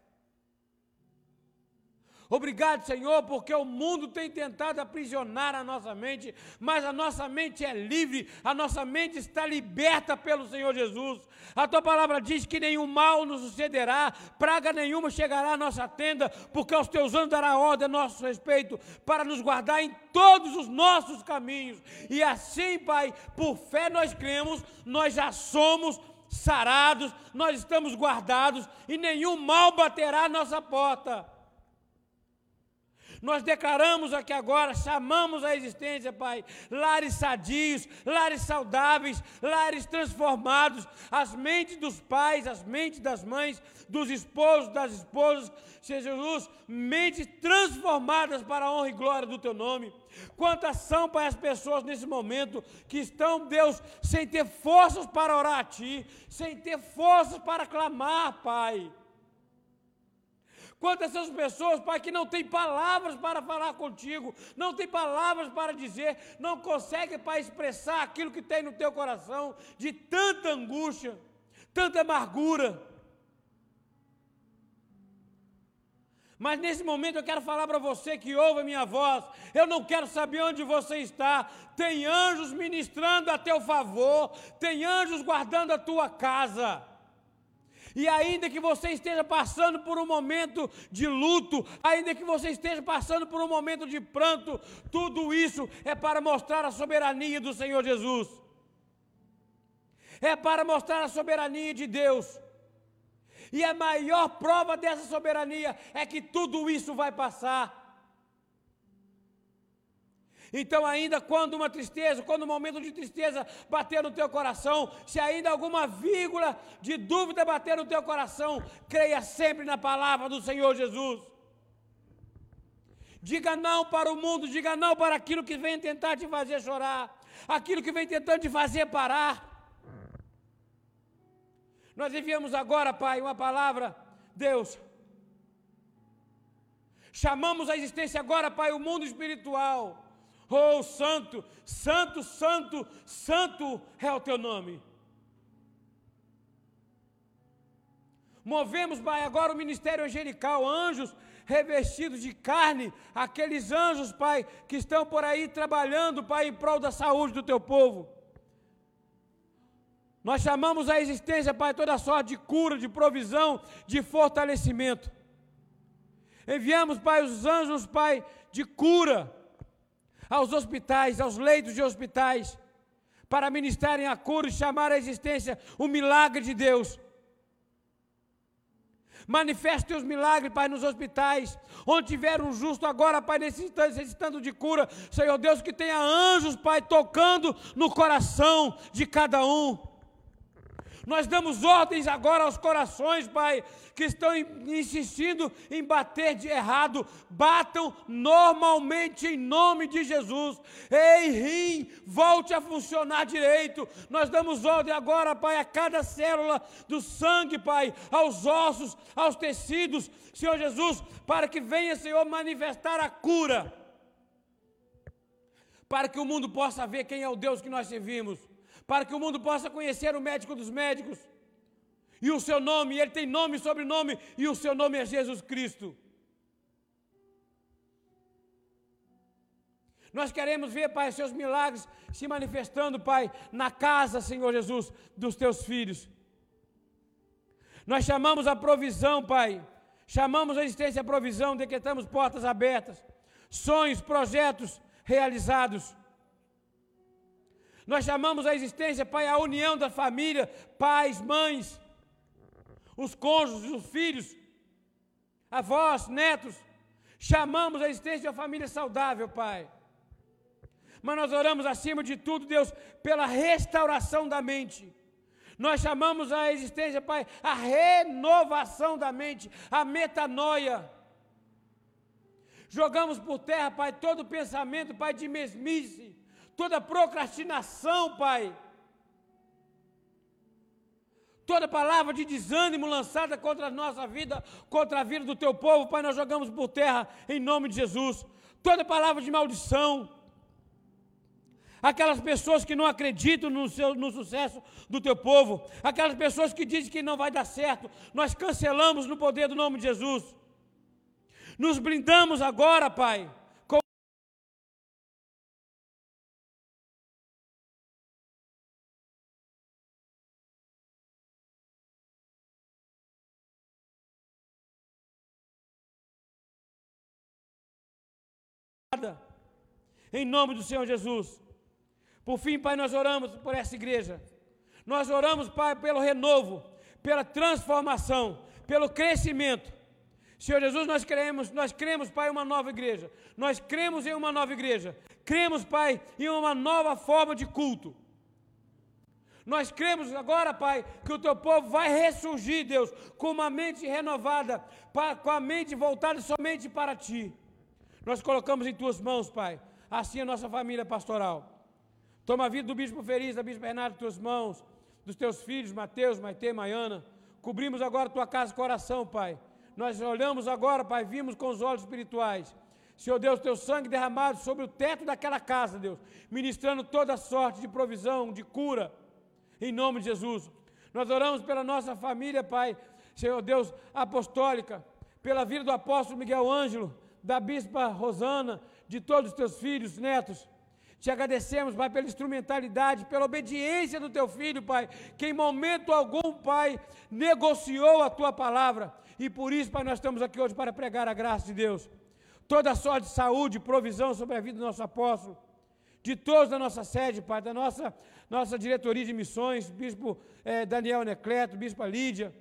Obrigado, Senhor, porque o mundo tem tentado aprisionar a nossa mente, mas a nossa mente é livre, a nossa mente está liberta pelo Senhor Jesus. A tua palavra diz que nenhum mal nos sucederá, praga nenhuma chegará à nossa tenda, porque aos teus anjos dará ordem a nosso respeito, para nos guardar em todos os nossos caminhos. E assim, Pai, por fé nós cremos, nós já somos sarados, nós estamos guardados e nenhum mal baterá à nossa porta. Nós declaramos aqui agora, chamamos a existência, Pai, lares sadios, lares saudáveis, lares transformados, as mentes dos pais, as mentes das mães, dos esposos, das esposas, Senhor Jesus, mentes transformadas para a honra e glória do Teu nome. Quantas são, Pai, as pessoas nesse momento que estão, Deus, sem ter forças para orar a Ti, sem ter forças para clamar, Pai. Quantas são as pessoas, Pai, que não tem palavras para falar contigo, não tem palavras para dizer, não consegue, Pai, expressar aquilo que tem no teu coração, de tanta angústia, tanta amargura. Mas nesse momento eu quero falar para você que ouve a minha voz. Eu não quero saber onde você está. Tem anjos ministrando a teu favor, tem anjos guardando a tua casa. E ainda que você esteja passando por um momento de luto, ainda que você esteja passando por um momento de pranto, tudo isso é para mostrar a soberania do Senhor Jesus. É para mostrar a soberania de Deus. E a maior prova dessa soberania é que tudo isso vai passar. Então, ainda quando uma tristeza, quando um momento de tristeza bater no teu coração, se ainda alguma vírgula de dúvida bater no teu coração, creia sempre na palavra do Senhor Jesus. Diga não para o mundo, diga não para aquilo que vem tentar te fazer chorar, aquilo que vem tentando te fazer parar. Nós enviamos agora, Pai, uma palavra, Deus. Chamamos a existência agora, Pai, o mundo espiritual Oh, santo, santo, santo, santo é o teu nome. Movemos, agora o ministério angelical, anjos revestidos de carne, aqueles anjos, Pai, que estão por aí trabalhando, Pai, em prol da saúde do teu povo. Nós chamamos a existência, Pai, toda sorte de cura, de provisão, de fortalecimento. Enviamos, Pai, os anjos, Pai, de cura, aos hospitais, aos leitos de hospitais, para ministrarem a cura e chamar à existência o milagre de Deus. Manifeste os milagres, Pai, nos hospitais, onde tiver um justo agora, Pai, necessitando de cura. Senhor Deus, que tenha anjos, Pai, tocando no coração de cada um. Nós damos ordens agora aos corações, Pai, que estão insistindo em bater de errado. Batam normalmente em nome de Jesus. Ei, rim, volte a funcionar direito. Nós damos ordem agora, Pai, a cada célula do sangue, Pai, aos ossos, aos tecidos, Senhor Jesus, para que venha, Senhor, manifestar a cura. Para que o mundo possa ver quem é o Deus que nós servimos para que o mundo possa conhecer o médico dos médicos. E o seu nome, ele tem nome e sobrenome, e o seu nome é Jesus Cristo. Nós queremos ver, Pai, seus milagres se manifestando, Pai, na casa, Senhor Jesus, dos teus filhos. Nós chamamos a provisão, Pai. Chamamos a existência a provisão, decretamos portas abertas, sonhos, projetos realizados. Nós chamamos a existência, Pai, a união da família, pais, mães, os cônjuges, os filhos, avós, netos. Chamamos a existência de uma família saudável, Pai. Mas nós oramos acima de tudo, Deus, pela restauração da mente. Nós chamamos a existência, Pai, a renovação da mente, a metanoia. Jogamos por terra, Pai, todo pensamento, Pai, de mesmice, toda procrastinação, Pai. Toda palavra de desânimo lançada contra a nossa vida, contra a vida do teu povo, Pai, nós jogamos por terra em nome de Jesus. Toda palavra de maldição, aquelas pessoas que não acreditam no, seu, no sucesso do teu povo, aquelas pessoas que dizem que não vai dar certo, nós cancelamos no poder do nome de Jesus. Nos blindamos agora, Pai, com Em nome do Senhor Jesus. Por fim, Pai, nós oramos por essa igreja. Nós oramos, Pai, pelo renovo, pela transformação, pelo crescimento. Senhor Jesus, nós cremos, nós cremos, Pai, uma nova igreja. Nós cremos em uma nova igreja. Cremos, Pai, em uma nova forma de culto. Nós cremos agora, Pai, que o teu povo vai ressurgir, Deus, com uma mente renovada, com a mente voltada somente para ti. Nós colocamos em tuas mãos, Pai, assim a nossa família pastoral. Toma a vida do bispo Feliz, da bispo Renato, em tuas mãos, dos teus filhos, Mateus, Maite, Maiana. Cobrimos agora tua casa e coração, Pai. Nós olhamos agora, Pai, vimos com os olhos espirituais. Senhor Deus, teu sangue derramado sobre o teto daquela casa, Deus, ministrando toda sorte de provisão, de cura, em nome de Jesus. Nós oramos pela nossa família, Pai, Senhor Deus, apostólica, pela vida do apóstolo Miguel Ângelo, da bispa Rosana, de todos os teus filhos, netos. Te agradecemos, Pai, pela instrumentalidade, pela obediência do teu filho, Pai, que em momento algum, Pai, negociou a tua palavra. E por isso, Pai, nós estamos aqui hoje para pregar a graça de Deus. Toda sorte de saúde, provisão sobre a vida do nosso apóstolo, de todos da nossa sede, Pai, da nossa, nossa diretoria de missões, Bispo eh, Daniel Necleto, Bispo Lídia.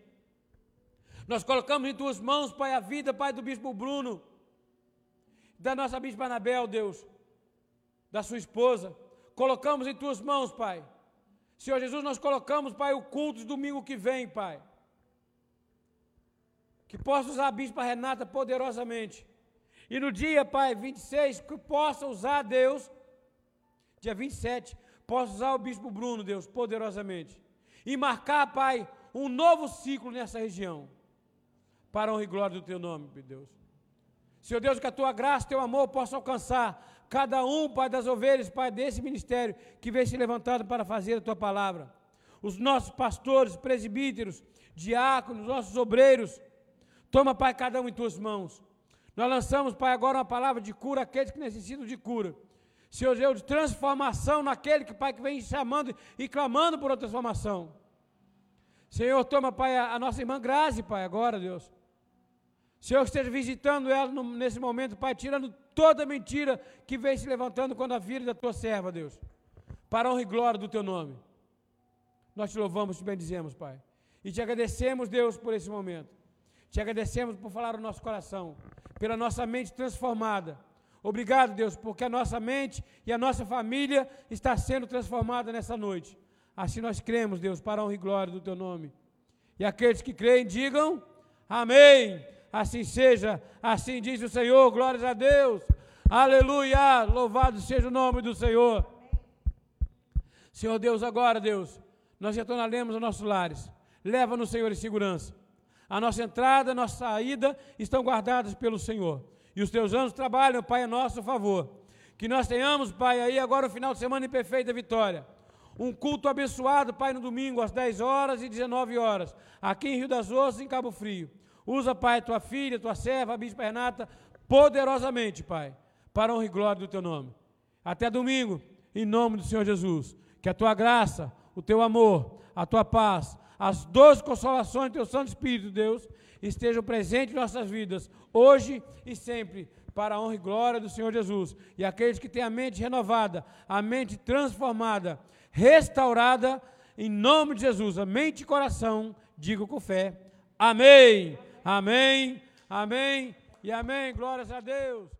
Nós colocamos em tuas mãos, Pai, a vida, Pai, do Bispo Bruno da nossa bispa Anabel, Deus, da sua esposa. Colocamos em tuas mãos, Pai. Senhor Jesus, nós colocamos, Pai, o culto de domingo que vem, Pai. Que possa usar a bispa Renata poderosamente. E no dia, Pai, 26, que possa usar Deus, dia 27, possa usar o bispo Bruno, Deus, poderosamente. E marcar, Pai, um novo ciclo nessa região. Para a honra e glória do teu nome, Deus. Senhor Deus, que a tua graça, teu amor possa alcançar cada um, Pai, das ovelhas, Pai, desse ministério que vem se levantando para fazer a tua palavra. Os nossos pastores, presbíteros, diáconos, nossos obreiros, toma, Pai, cada um em tuas mãos. Nós lançamos, Pai, agora uma palavra de cura àqueles que necessitam de cura. Senhor Deus, de transformação naquele que, Pai, que vem chamando e clamando por uma transformação. Senhor, toma, Pai, a, a nossa irmã Grazi, Pai, agora, Deus. Senhor, esteja visitando ela no, nesse momento, Pai, tirando toda mentira que vem se levantando quando a vida da tua serva, Deus. Para a honra e glória do teu nome. Nós te louvamos, te bendizemos, Pai. E te agradecemos, Deus, por esse momento. Te agradecemos por falar o nosso coração, pela nossa mente transformada. Obrigado, Deus, porque a nossa mente e a nossa família está sendo transformada nessa noite. Assim nós cremos, Deus, para a honra e glória do teu nome. E aqueles que creem, digam amém assim seja, assim diz o Senhor, glórias a Deus, aleluia, louvado seja o nome do Senhor. Senhor Deus, agora, Deus, nós retornaremos aos nossos lares, leva-nos, Senhor, em segurança. A nossa entrada, a nossa saída estão guardadas pelo Senhor. E os teus anjos trabalham, Pai, a nosso favor. Que nós tenhamos, Pai, aí agora o final de semana em perfeita vitória. Um culto abençoado, Pai, no domingo, às 10 horas e 19 horas, aqui em Rio das Ostras, em Cabo Frio. Usa, Pai, tua filha, tua serva, a Bispa Renata, poderosamente, Pai, para honra e glória do teu nome. Até domingo, em nome do Senhor Jesus. Que a tua graça, o teu amor, a tua paz, as doze consolações do teu Santo Espírito, Deus, estejam presentes em nossas vidas, hoje e sempre, para a honra e glória do Senhor Jesus. E aqueles que têm a mente renovada, a mente transformada, restaurada, em nome de Jesus, a mente e coração, digo com fé. Amém. Amém, amém e amém. Glórias a Deus.